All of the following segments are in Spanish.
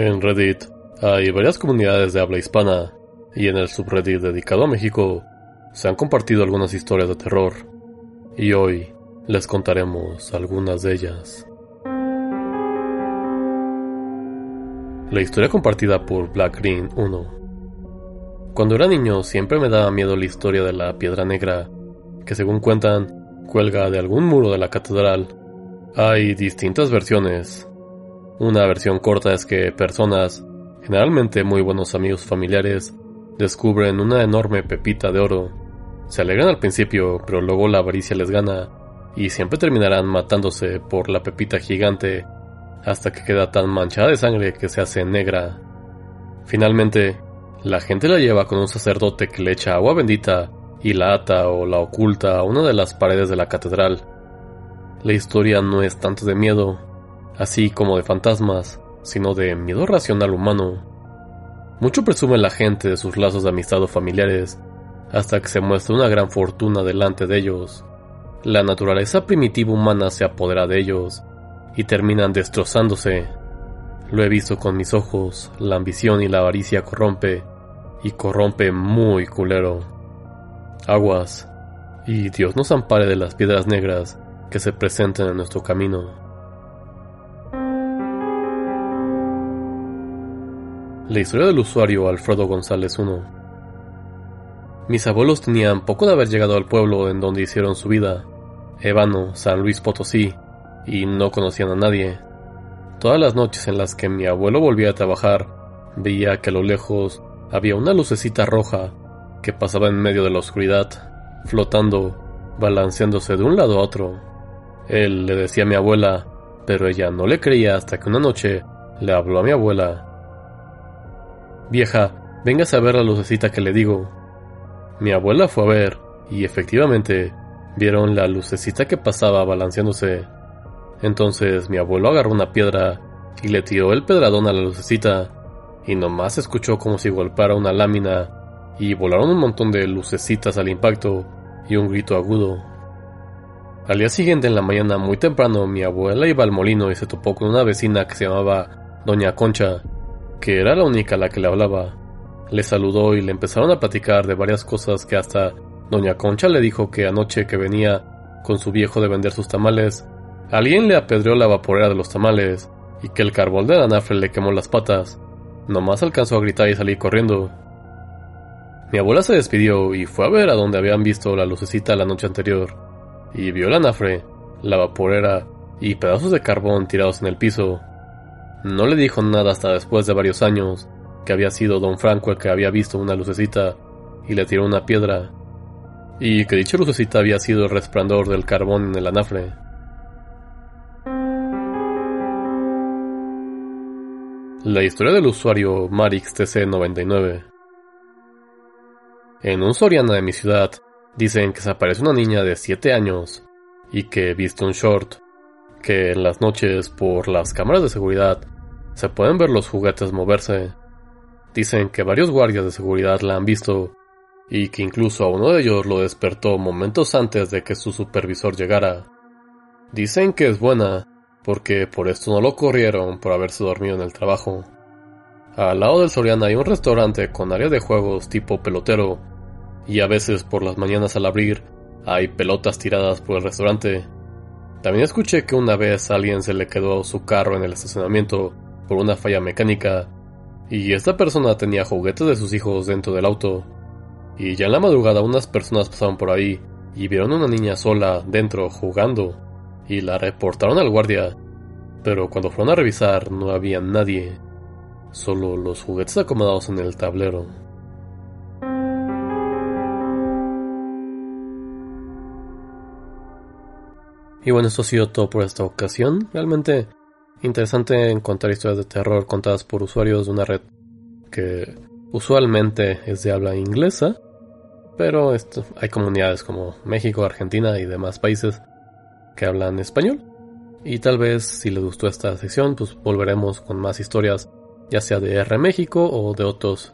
En Reddit hay varias comunidades de habla hispana y en el subreddit dedicado a México se han compartido algunas historias de terror y hoy les contaremos algunas de ellas. La historia compartida por Black Green 1. Cuando era niño siempre me daba miedo la historia de la piedra negra, que según cuentan cuelga de algún muro de la catedral. Hay distintas versiones. Una versión corta es que personas, generalmente muy buenos amigos familiares, descubren una enorme pepita de oro. Se alegran al principio, pero luego la avaricia les gana y siempre terminarán matándose por la pepita gigante hasta que queda tan manchada de sangre que se hace negra. Finalmente, la gente la lleva con un sacerdote que le echa agua bendita y la ata o la oculta a una de las paredes de la catedral. La historia no es tanto de miedo, así como de fantasmas, sino de miedo racional humano. Mucho presume la gente de sus lazos de amistad o familiares, hasta que se muestra una gran fortuna delante de ellos. La naturaleza primitiva humana se apodera de ellos y terminan destrozándose. Lo he visto con mis ojos, la ambición y la avaricia corrompe, y corrompe muy culero. Aguas, y Dios nos ampare de las piedras negras que se presenten en nuestro camino. La historia del usuario Alfredo González 1 mis abuelos tenían poco de haber llegado al pueblo en donde hicieron su vida, Ébano, San Luis Potosí, y no conocían a nadie. Todas las noches en las que mi abuelo volvía a trabajar, veía que a lo lejos había una lucecita roja que pasaba en medio de la oscuridad, flotando, balanceándose de un lado a otro. Él le decía a mi abuela, pero ella no le creía hasta que una noche le habló a mi abuela. Vieja, vengas a ver la lucecita que le digo. Mi abuela fue a ver, y efectivamente, vieron la lucecita que pasaba balanceándose. Entonces mi abuelo agarró una piedra y le tiró el pedradón a la lucecita, y nomás escuchó como si golpeara una lámina, y volaron un montón de lucecitas al impacto, y un grito agudo. Al día siguiente en la mañana muy temprano mi abuela iba al molino y se topó con una vecina que se llamaba Doña Concha, que era la única a la que le hablaba. Le saludó y le empezaron a platicar de varias cosas que hasta doña Concha le dijo que anoche que venía con su viejo de vender sus tamales, alguien le apedreó la vaporera de los tamales y que el carbón de anafre le quemó las patas. Nomás alcanzó a gritar y salir corriendo. Mi abuela se despidió y fue a ver a donde habían visto la lucecita la noche anterior, y vio el anafre, la vaporera y pedazos de carbón tirados en el piso. No le dijo nada hasta después de varios años, que había sido don Franco el que había visto una lucecita y le tiró una piedra, y que dicha lucecita había sido el resplandor del carbón en el anafre. La historia del usuario MarixTC99 En un Soriana de mi ciudad dicen que se aparece una niña de 7 años y que viste un short, que en las noches por las cámaras de seguridad se pueden ver los juguetes moverse Dicen que varios guardias de seguridad la han visto y que incluso a uno de ellos lo despertó momentos antes de que su supervisor llegara. Dicen que es buena, porque por esto no lo corrieron por haberse dormido en el trabajo. Al lado del Soriana hay un restaurante con área de juegos tipo pelotero, y a veces por las mañanas al abrir hay pelotas tiradas por el restaurante. También escuché que una vez a alguien se le quedó su carro en el estacionamiento por una falla mecánica y esta persona tenía juguetes de sus hijos dentro del auto. Y ya en la madrugada unas personas pasaron por ahí y vieron a una niña sola dentro jugando y la reportaron al guardia. Pero cuando fueron a revisar no había nadie, solo los juguetes acomodados en el tablero. Y bueno, esto ha sido todo por esta ocasión. Realmente Interesante encontrar historias de terror contadas por usuarios de una red que usualmente es de habla inglesa, pero hay comunidades como México, Argentina y demás países que hablan español. Y tal vez si les gustó esta sección, pues volveremos con más historias, ya sea de R México o de otros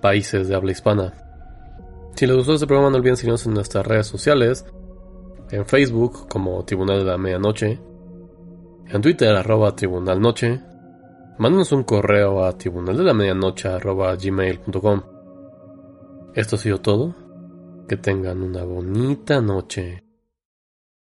países de habla hispana. Si les gustó este programa, no olviden seguirnos en nuestras redes sociales, en Facebook como Tribunal de la Medianoche, en Twitter arroba Tribunal Noche, mándenos un correo a tribunal de la medianoche gmail.com. Esto ha sido todo. Que tengan una bonita noche.